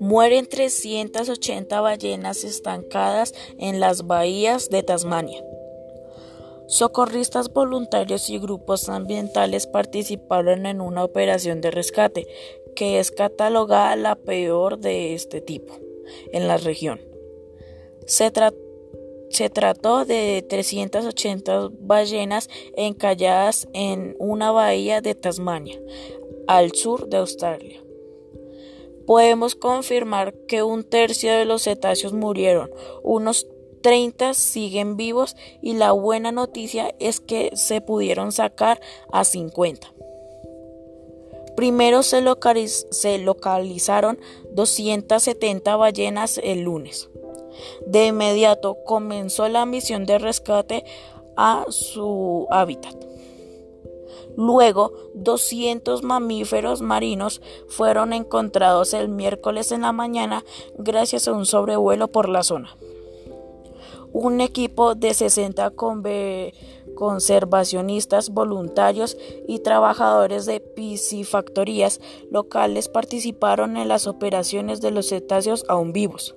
Mueren 380 ballenas estancadas en las bahías de Tasmania. Socorristas voluntarios y grupos ambientales participaron en una operación de rescate que es catalogada la peor de este tipo en la región. Se, se trató de 380 ballenas encalladas en una bahía de Tasmania, al sur de Australia podemos confirmar que un tercio de los cetáceos murieron, unos 30 siguen vivos y la buena noticia es que se pudieron sacar a 50. Primero se, localizaron 270 ballenas el lunes. De inmediato comenzó la misión de rescate a su hábitat. Luego, 200 mamíferos marinos fueron encontrados el miércoles en la mañana gracias a un sobrevuelo por la zona. Un equipo de 60 conservacionistas voluntarios y trabajadores de piscifactorías locales participaron en las operaciones de los cetáceos aún vivos,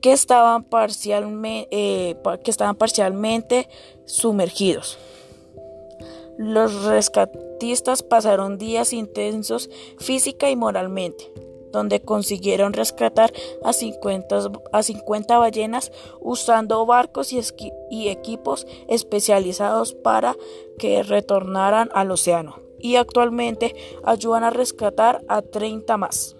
que estaban, eh, que estaban parcialmente sumergidos. Los rescatistas pasaron días intensos física y moralmente, donde consiguieron rescatar a 50, a ballenas usando barcos y, y equipos especializados para que retornaran al océano. Y actualmente ayudan a rescatar a 30 más.